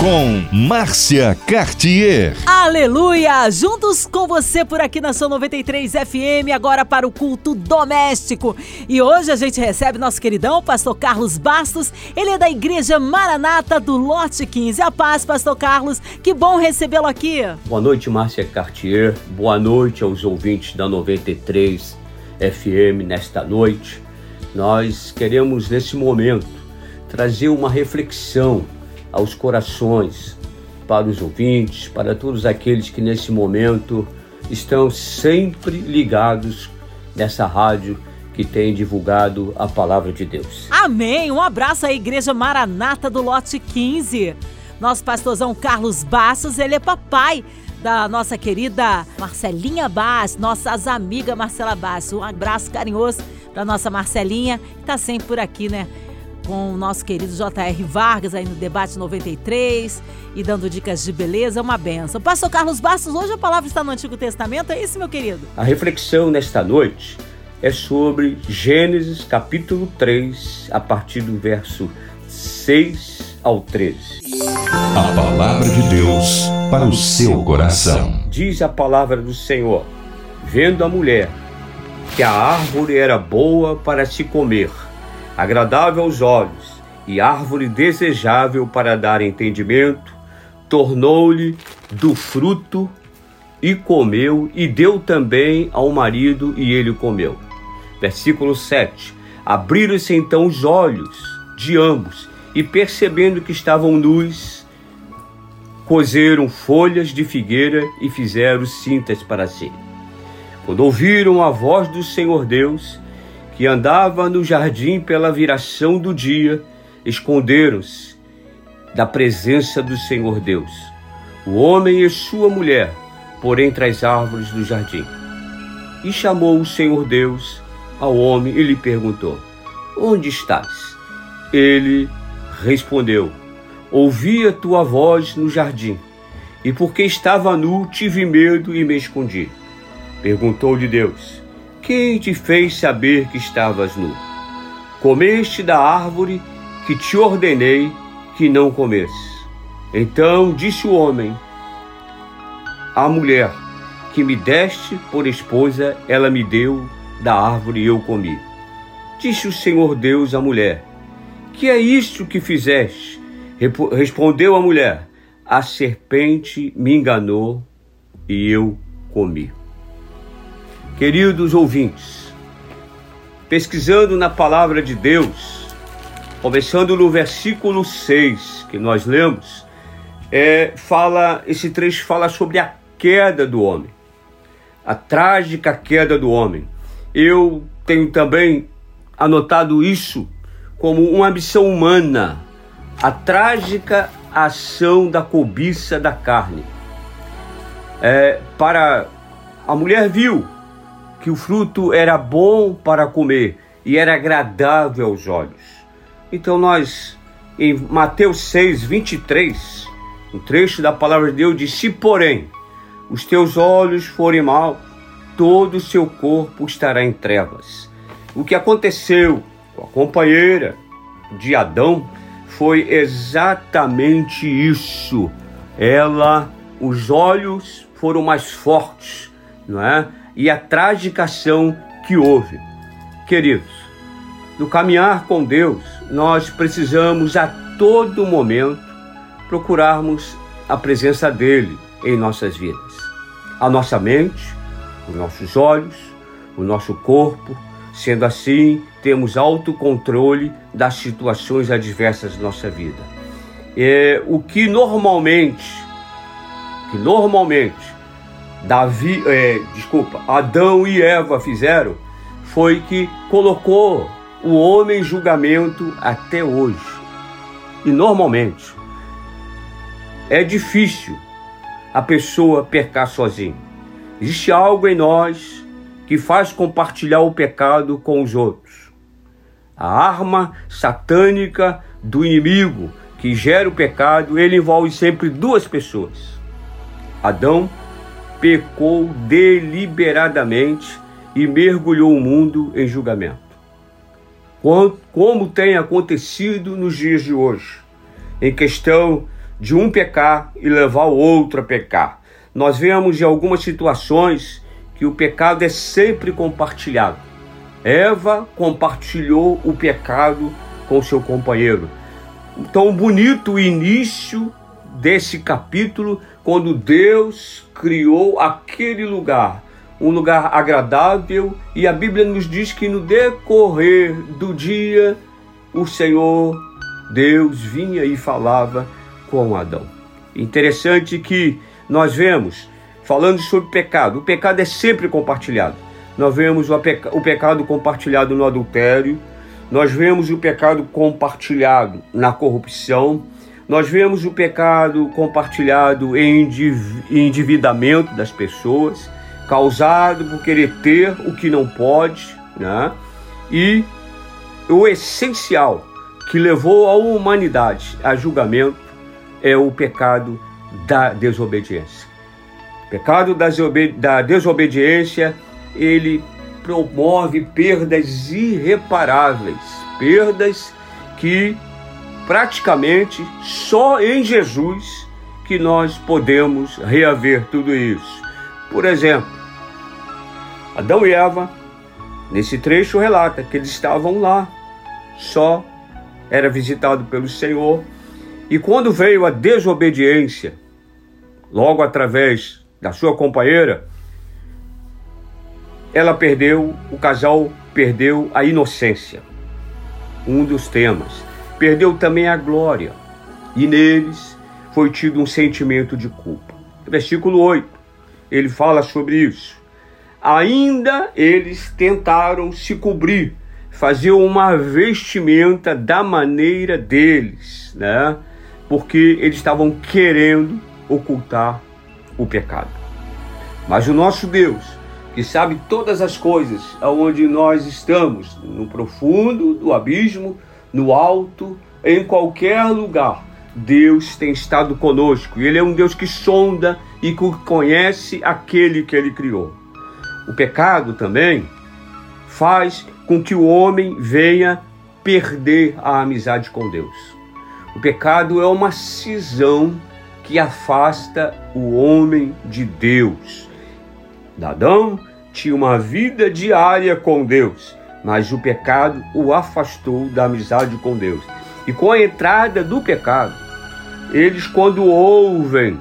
Com Márcia Cartier. Aleluia! Juntos com você por aqui na sua 93 FM, agora para o culto doméstico. E hoje a gente recebe nosso queridão, pastor Carlos Bastos. Ele é da Igreja Maranata do Lote 15. A paz, pastor Carlos. Que bom recebê-lo aqui. Boa noite, Márcia Cartier. Boa noite aos ouvintes da 93 FM nesta noite. Nós queremos, nesse momento, trazer uma reflexão aos corações, para os ouvintes, para todos aqueles que nesse momento estão sempre ligados nessa rádio que tem divulgado a palavra de Deus. Amém! Um abraço à Igreja Maranata do Lote 15. Nosso pastorzão Carlos Bastos, ele é papai da nossa querida Marcelinha Bass, nossas amigas Marcela Bass. Um abraço carinhoso da nossa Marcelinha, que está sempre por aqui, né? Com o nosso querido J.R. Vargas aí no Debate 93 e dando dicas de beleza, uma benção. Pastor Carlos Bastos, hoje a palavra está no Antigo Testamento, é isso, meu querido? A reflexão nesta noite é sobre Gênesis capítulo 3, a partir do verso 6 ao 13. A palavra de Deus para o seu coração. Diz a palavra do Senhor: Vendo a mulher que a árvore era boa para se comer, agradável aos olhos e árvore desejável para dar entendimento, tornou-lhe do fruto e comeu, e deu também ao marido, e ele comeu. Versículo 7. Abriram-se então os olhos de ambos, e percebendo que estavam nus, cozeram folhas de figueira e fizeram cintas para si. Quando ouviram a voz do Senhor Deus, que andava no jardim pela viração do dia, esconderam-se da presença do Senhor Deus, o homem e sua mulher, por entre as árvores do jardim. E chamou o Senhor Deus ao homem e lhe perguntou: Onde estás? Ele respondeu: Ouvi a tua voz no jardim, e porque estava nu, tive medo e me escondi. Perguntou-lhe Deus: quem te fez saber que estavas nu? Comeste da árvore que te ordenei que não comesses. Então disse o homem à mulher que me deste por esposa, ela me deu da árvore e eu comi. Disse o Senhor Deus à mulher: Que é isto que fizeste? Respondeu a mulher: A serpente me enganou e eu comi. Queridos ouvintes, pesquisando na palavra de Deus, começando no versículo 6 que nós lemos, é, fala esse trecho fala sobre a queda do homem, a trágica queda do homem. Eu tenho também anotado isso como uma ambição humana, a trágica ação da cobiça da carne. É, para a mulher viu que o fruto era bom para comer e era agradável aos olhos. Então nós, em Mateus 6, 23, um trecho da palavra de Deus diz: Se porém os teus olhos forem mal, todo o seu corpo estará em trevas. O que aconteceu com a companheira de Adão foi exatamente isso. Ela, os olhos foram mais fortes, não é? E a trágica ação que houve. Queridos, no caminhar com Deus, nós precisamos a todo momento procurarmos a presença dele em nossas vidas. A nossa mente, os nossos olhos, o nosso corpo, sendo assim, temos autocontrole das situações adversas da nossa vida. É, o que normalmente, que normalmente Davi, é, desculpa, Adão e Eva fizeram foi que colocou o homem em julgamento até hoje. E normalmente é difícil a pessoa pecar sozinha. Existe algo em nós que faz compartilhar o pecado com os outros. A arma satânica do inimigo que gera o pecado, ele envolve sempre duas pessoas: Adão pecou deliberadamente e mergulhou o mundo em julgamento. Como tem acontecido nos dias de hoje, em questão de um pecar e levar o outro a pecar. Nós vemos em algumas situações que o pecado é sempre compartilhado. Eva compartilhou o pecado com seu companheiro. Tão bonito o início desse capítulo, quando Deus criou aquele lugar, um lugar agradável, e a Bíblia nos diz que no decorrer do dia, o Senhor, Deus, vinha e falava com Adão. Interessante que nós vemos, falando sobre pecado, o pecado é sempre compartilhado. Nós vemos o, peca o pecado compartilhado no adultério, nós vemos o pecado compartilhado na corrupção, nós vemos o pecado compartilhado em endividamento das pessoas, causado por querer ter o que não pode, né? E o essencial que levou a humanidade a julgamento é o pecado da desobediência. O pecado da desobediência, ele promove perdas irreparáveis, perdas que praticamente só em Jesus que nós podemos reaver tudo isso. Por exemplo, Adão e Eva, nesse trecho relata que eles estavam lá, só era visitado pelo Senhor, e quando veio a desobediência, logo através da sua companheira, ela perdeu, o casal perdeu a inocência, um dos temas. Perdeu também a glória, e neles foi tido um sentimento de culpa. Versículo 8, ele fala sobre isso. Ainda eles tentaram se cobrir, fazer uma vestimenta da maneira deles, né? Porque eles estavam querendo ocultar o pecado. Mas o nosso Deus, que sabe todas as coisas aonde nós estamos, no profundo do abismo, no alto, em qualquer lugar, Deus tem estado conosco. Ele é um Deus que sonda e que conhece aquele que ele criou. O pecado também faz com que o homem venha perder a amizade com Deus. O pecado é uma cisão que afasta o homem de Deus. Adão tinha uma vida diária com Deus, mas o pecado o afastou da amizade com Deus. E com a entrada do pecado, eles, quando ouvem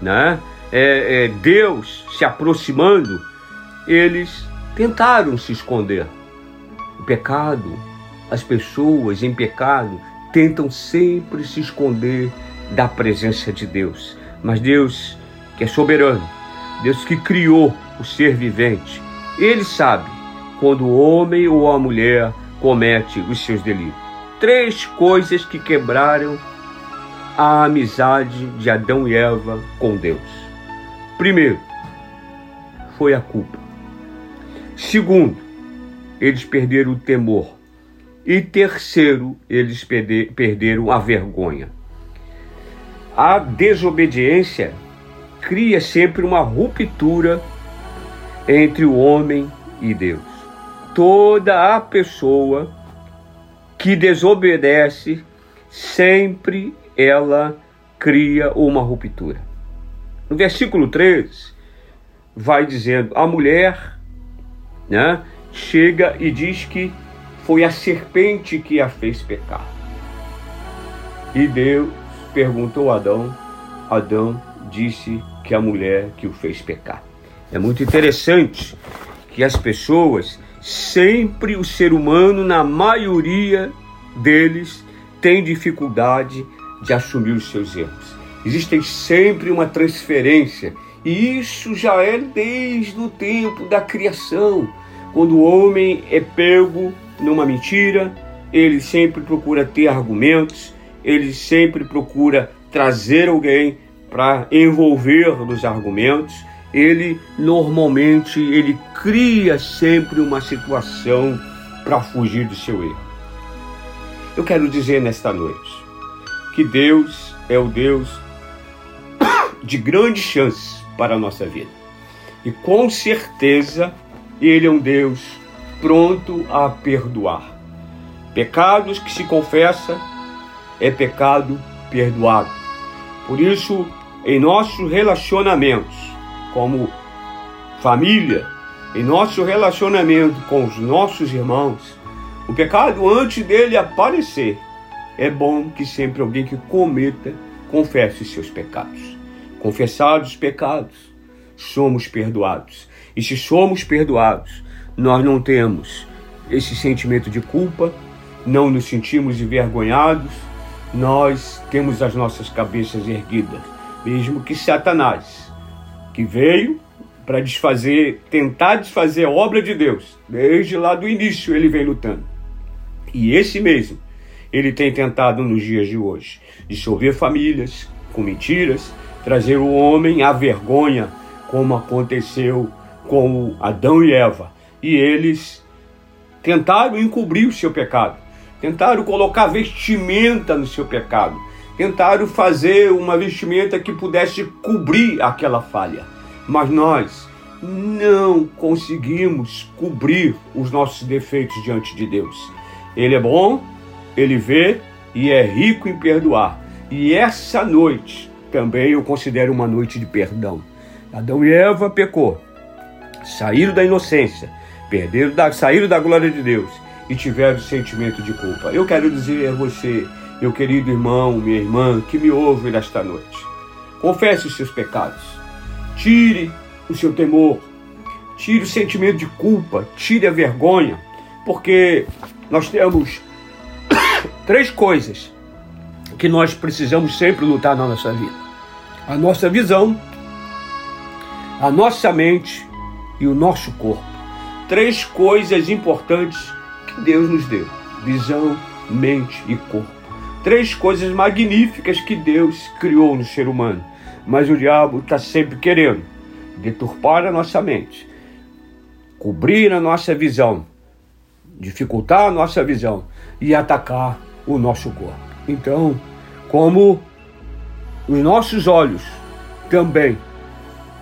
né, é, é, Deus se aproximando, eles tentaram se esconder. O pecado, as pessoas em pecado tentam sempre se esconder da presença de Deus. Mas Deus, que é soberano, Deus que criou o ser vivente, ele sabe quando o homem ou a mulher comete os seus delitos. Três coisas que quebraram a amizade de Adão e Eva com Deus. Primeiro, foi a culpa. Segundo, eles perderam o temor. E terceiro, eles perderam a vergonha. A desobediência cria sempre uma ruptura entre o homem e Deus. Toda a pessoa que desobedece, sempre ela cria uma ruptura. No versículo 3, vai dizendo: a mulher né, chega e diz que foi a serpente que a fez pecar. E Deus perguntou a Adão, Adão disse que a mulher que o fez pecar. É muito interessante que as pessoas, sempre o ser humano, na maioria deles, tem dificuldade de assumir os seus erros. Existe sempre uma transferência, e isso já é desde o tempo da criação. Quando o homem é pego numa mentira, ele sempre procura ter argumentos, ele sempre procura trazer alguém para envolver nos argumentos, ele normalmente ele cria sempre uma situação para fugir do seu erro. Eu quero dizer nesta noite que Deus é o Deus de grandes chances para a nossa vida. E com certeza ele é um Deus pronto a perdoar. Pecados que se confessa é pecado perdoado. Por isso, em nossos relacionamentos, como família, em nosso relacionamento com os nossos irmãos, o pecado antes dele aparecer, é bom que sempre alguém que cometa confesse seus pecados. Confessados os pecados, somos perdoados. E se somos perdoados, nós não temos esse sentimento de culpa, não nos sentimos envergonhados, nós temos as nossas cabeças erguidas, mesmo que Satanás, que veio para desfazer, tentar desfazer a obra de Deus, desde lá do início ele vem lutando. E esse mesmo, ele tem tentado nos dias de hoje, dissolver famílias com mentiras, trazer o homem à vergonha, como aconteceu com Adão e Eva. E eles tentaram encobrir o seu pecado, tentaram colocar vestimenta no seu pecado, tentaram fazer uma vestimenta que pudesse cobrir aquela falha. Mas nós não conseguimos cobrir os nossos defeitos diante de Deus. Ele é bom, ele vê e é rico em perdoar. E essa noite também eu considero uma noite de perdão. Adão e Eva pecou, saíram da inocência, perderam da, saíram da glória de Deus e tiveram sentimento de culpa. Eu quero dizer a você, meu querido irmão, minha irmã, que me ouve nesta noite. Confesse os seus pecados. Tire o seu temor. Tire o sentimento de culpa. Tire a vergonha. Porque nós temos três coisas que nós precisamos sempre lutar na nossa vida: a nossa visão, a nossa mente e o nosso corpo. Três coisas importantes que Deus nos deu: visão, mente e corpo. Três coisas magníficas que Deus criou no ser humano. Mas o diabo está sempre querendo deturpar a nossa mente, cobrir a nossa visão dificultar a nossa visão e atacar o nosso corpo. Então, como os nossos olhos também,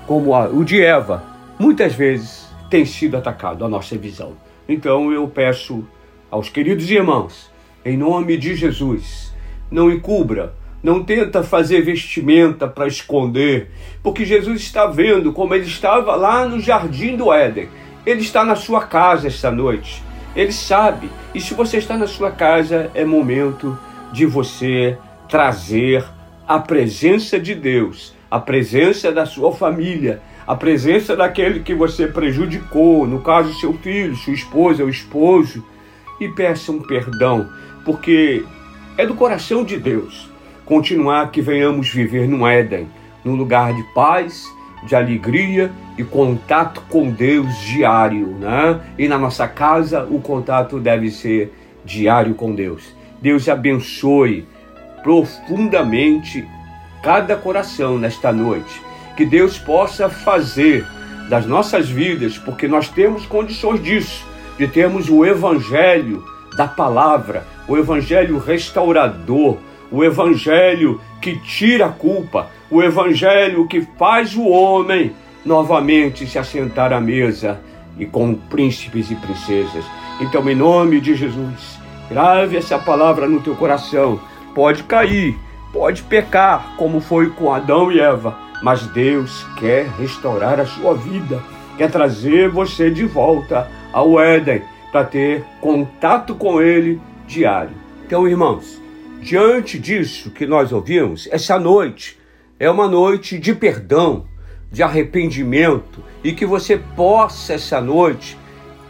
como o de Eva, muitas vezes tem sido atacado a nossa visão. Então eu peço aos queridos irmãos, em nome de Jesus, não encubra, não tenta fazer vestimenta para esconder, porque Jesus está vendo como ele estava lá no jardim do Éden. Ele está na sua casa esta noite. Ele sabe. E se você está na sua casa, é momento de você trazer a presença de Deus, a presença da sua família, a presença daquele que você prejudicou, no caso seu filho, sua esposa, o esposo, e peça um perdão, porque é do coração de Deus continuar que venhamos viver no Éden, num lugar de paz de alegria e contato com Deus diário, né? E na nossa casa o contato deve ser diário com Deus. Deus abençoe profundamente cada coração nesta noite. Que Deus possa fazer das nossas vidas, porque nós temos condições disso, de termos o evangelho da palavra, o evangelho restaurador, o evangelho que tira a culpa, o evangelho que faz o homem novamente se assentar à mesa e com príncipes e princesas. Então, em nome de Jesus, grave essa palavra no teu coração. Pode cair, pode pecar, como foi com Adão e Eva, mas Deus quer restaurar a sua vida, quer trazer você de volta ao Éden para ter contato com Ele diário. Então, irmãos, diante disso que nós ouvimos, essa noite é uma noite de perdão, de arrependimento e que você possa essa noite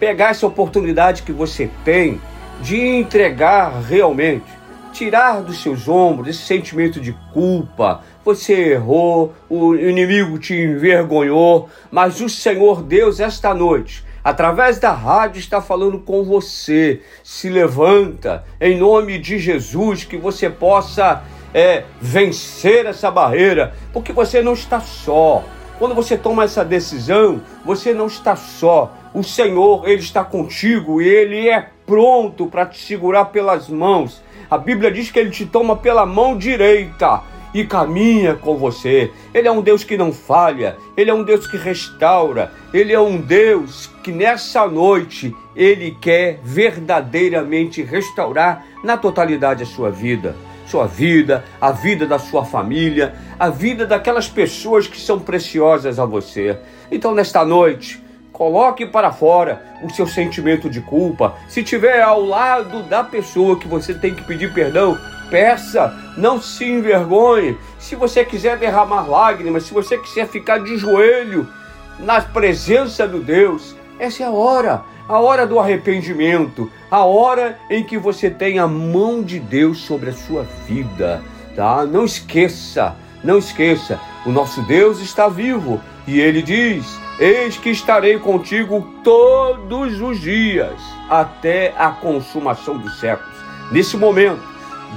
pegar essa oportunidade que você tem de entregar realmente, tirar dos seus ombros esse sentimento de culpa. Você errou, o inimigo te envergonhou, mas o Senhor Deus esta noite através da rádio, está falando com você. Se levanta em nome de Jesus, que você possa é, vencer essa barreira, porque você não está só. Quando você toma essa decisão, você não está só. O Senhor, Ele está contigo e Ele é pronto para te segurar pelas mãos. A Bíblia diz que Ele te toma pela mão direita e caminha com você. Ele é um Deus que não falha, ele é um Deus que restaura, ele é um Deus que nessa noite ele quer verdadeiramente restaurar na totalidade a sua vida. Sua vida, a vida da sua família, a vida daquelas pessoas que são preciosas a você. Então, nesta noite, Coloque para fora o seu sentimento de culpa. Se tiver ao lado da pessoa que você tem que pedir perdão, peça, não se envergonhe. Se você quiser derramar lágrimas, se você quiser ficar de joelho na presença do Deus, essa é a hora, a hora do arrependimento, a hora em que você tem a mão de Deus sobre a sua vida, tá? Não esqueça, não esqueça, o nosso Deus está vivo e ele diz: Eis que estarei contigo todos os dias, até a consumação dos séculos. Nesse momento,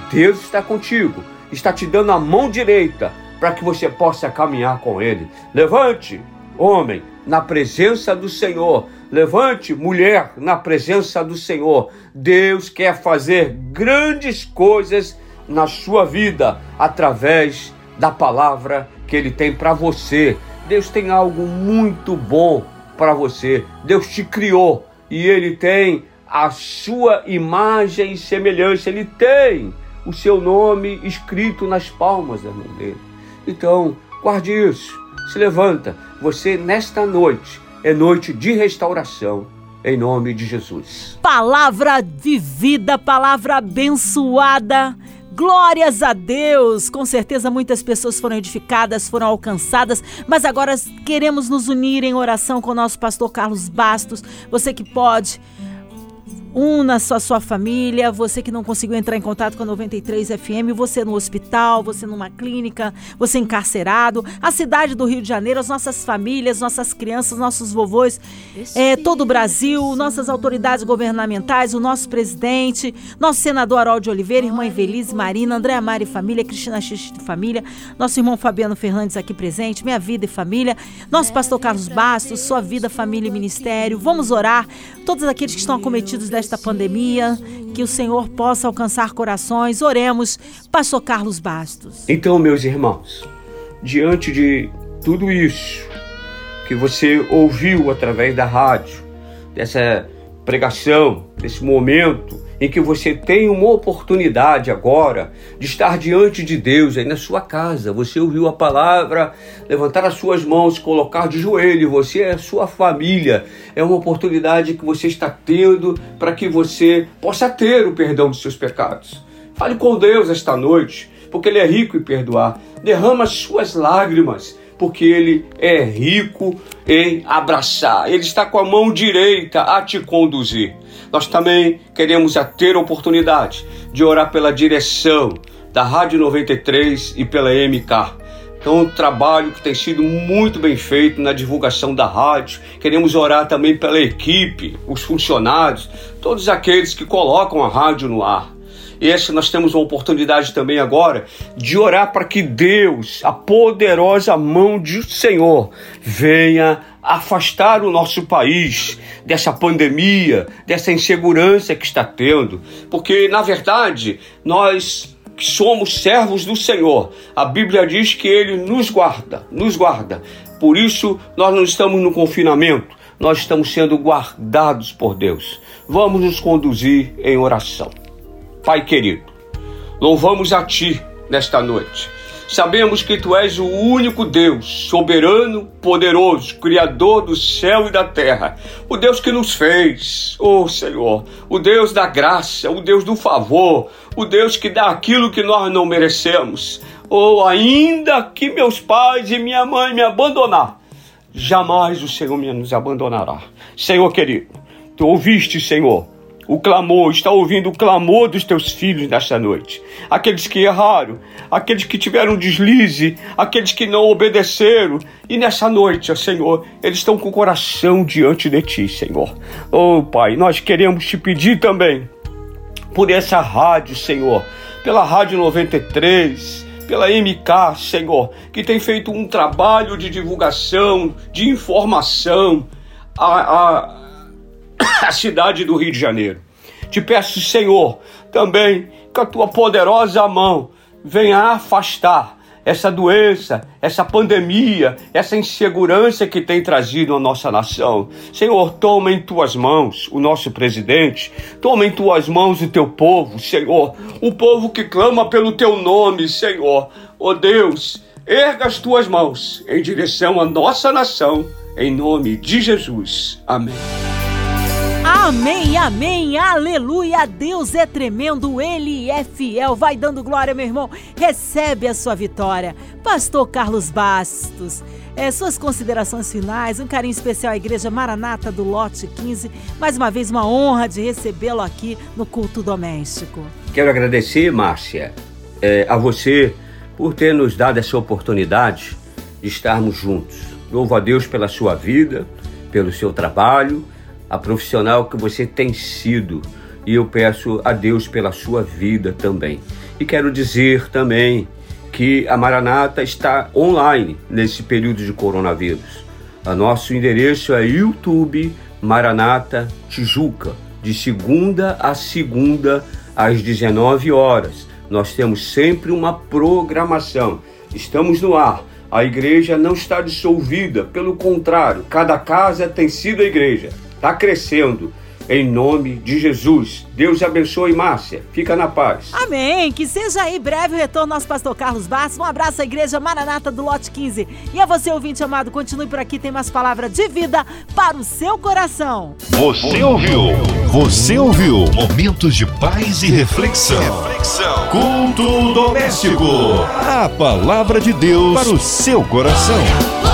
Deus está contigo, está te dando a mão direita para que você possa caminhar com Ele. Levante, homem, na presença do Senhor. Levante, mulher, na presença do Senhor. Deus quer fazer grandes coisas na sua vida através da palavra que Ele tem para você. Deus tem algo muito bom para você. Deus te criou e Ele tem a sua imagem e semelhança. Ele tem o seu nome escrito nas palmas da mão dele. Então, guarde isso. Se levanta. Você, nesta noite, é noite de restauração. Em nome de Jesus. Palavra de vida, palavra abençoada. Glórias a Deus! Com certeza muitas pessoas foram edificadas, foram alcançadas, mas agora queremos nos unir em oração com o nosso pastor Carlos Bastos. Você que pode Una sua, sua família, você que não conseguiu entrar em contato com a 93 FM, você no hospital, você numa clínica, você encarcerado, a cidade do Rio de Janeiro, as nossas famílias, nossas crianças, nossos vovôs, é, todo o Brasil, nossas autoridades governamentais, o nosso presidente, nosso senador Harold Oliveira, irmã Evelise Marina, Andréa Mari Família, Cristina Xixi de Família, nosso irmão Fabiano Fernandes aqui presente, Minha Vida e Família, nosso pastor Carlos Bastos, Sua Vida, Família e Ministério. Vamos orar, todos aqueles que estão acometidos desta desta pandemia, que o Senhor possa alcançar corações. Oremos, Pastor Carlos Bastos. Então, meus irmãos, diante de tudo isso que você ouviu através da rádio, dessa pregação, desse momento em que você tem uma oportunidade agora de estar diante de Deus aí na sua casa. Você ouviu a palavra, levantar as suas mãos, colocar de joelho, você é a sua família. É uma oportunidade que você está tendo para que você possa ter o perdão dos seus pecados. Fale com Deus esta noite, porque Ele é rico em perdoar. Derrama as suas lágrimas porque ele é rico em abraçar. Ele está com a mão direita a te conduzir. Nós também queremos ter a oportunidade de orar pela direção da Rádio 93 e pela MK. Então, um trabalho que tem sido muito bem feito na divulgação da rádio. Queremos orar também pela equipe, os funcionários, todos aqueles que colocam a rádio no ar. Esse nós temos uma oportunidade também agora de orar para que Deus, a poderosa mão do Senhor, venha afastar o nosso país dessa pandemia, dessa insegurança que está tendo, porque na verdade nós somos servos do Senhor, a Bíblia diz que Ele nos guarda, nos guarda. Por isso nós não estamos no confinamento, nós estamos sendo guardados por Deus. Vamos nos conduzir em oração. Pai querido, louvamos a Ti nesta noite. Sabemos que Tu és o único Deus, soberano, poderoso, Criador do céu e da terra, o Deus que nos fez, oh Senhor, o Deus da graça, o Deus do favor, o Deus que dá aquilo que nós não merecemos. Oh, ainda que meus pais e minha mãe me abandonar, jamais o Senhor nos abandonará. Senhor querido, Tu ouviste, Senhor, o clamor, está ouvindo o clamor dos teus filhos nesta noite. Aqueles que erraram, aqueles que tiveram deslize, aqueles que não obedeceram. E nessa noite, ó Senhor, eles estão com o coração diante de ti, Senhor. Oh, Pai, nós queremos te pedir também por essa rádio, Senhor, pela Rádio 93, pela MK, Senhor, que tem feito um trabalho de divulgação, de informação. A, a, a cidade do Rio de Janeiro. Te peço, Senhor, também que a tua poderosa mão venha afastar essa doença, essa pandemia, essa insegurança que tem trazido a nossa nação. Senhor, toma em tuas mãos o nosso presidente, toma em tuas mãos o teu povo, Senhor, o povo que clama pelo teu nome, Senhor. Oh Deus, erga as tuas mãos em direção à nossa nação, em nome de Jesus. Amém. Amém, amém, aleluia. Deus é tremendo, Ele é fiel. Vai dando glória, meu irmão. Recebe a sua vitória. Pastor Carlos Bastos, é, suas considerações finais, um carinho especial à Igreja Maranata do Lote 15. Mais uma vez, uma honra de recebê-lo aqui no culto doméstico. Quero agradecer, Márcia, é, a você por ter nos dado essa oportunidade de estarmos juntos. Louvo a Deus pela sua vida, pelo seu trabalho a profissional que você tem sido. E eu peço a Deus pela sua vida também. E quero dizer também que a Maranata está online nesse período de coronavírus. O nosso endereço é YouTube Maranata Tijuca, de segunda a segunda às 19 horas. Nós temos sempre uma programação. Estamos no ar. A igreja não está dissolvida, pelo contrário, cada casa tem sido a igreja está crescendo. Em nome de Jesus. Deus abençoe, Márcia. Fica na paz. Amém. Que seja aí breve o retorno nosso pastor Carlos Bastos. Um abraço à igreja Maranata do Lote 15. E a você, ouvinte amado, continue por aqui. Tem mais palavra de vida para o seu coração. Você ouviu? Você ouviu? Momentos de paz e reflexão. reflexão. Culto doméstico. A palavra de Deus para o seu coração. Glória.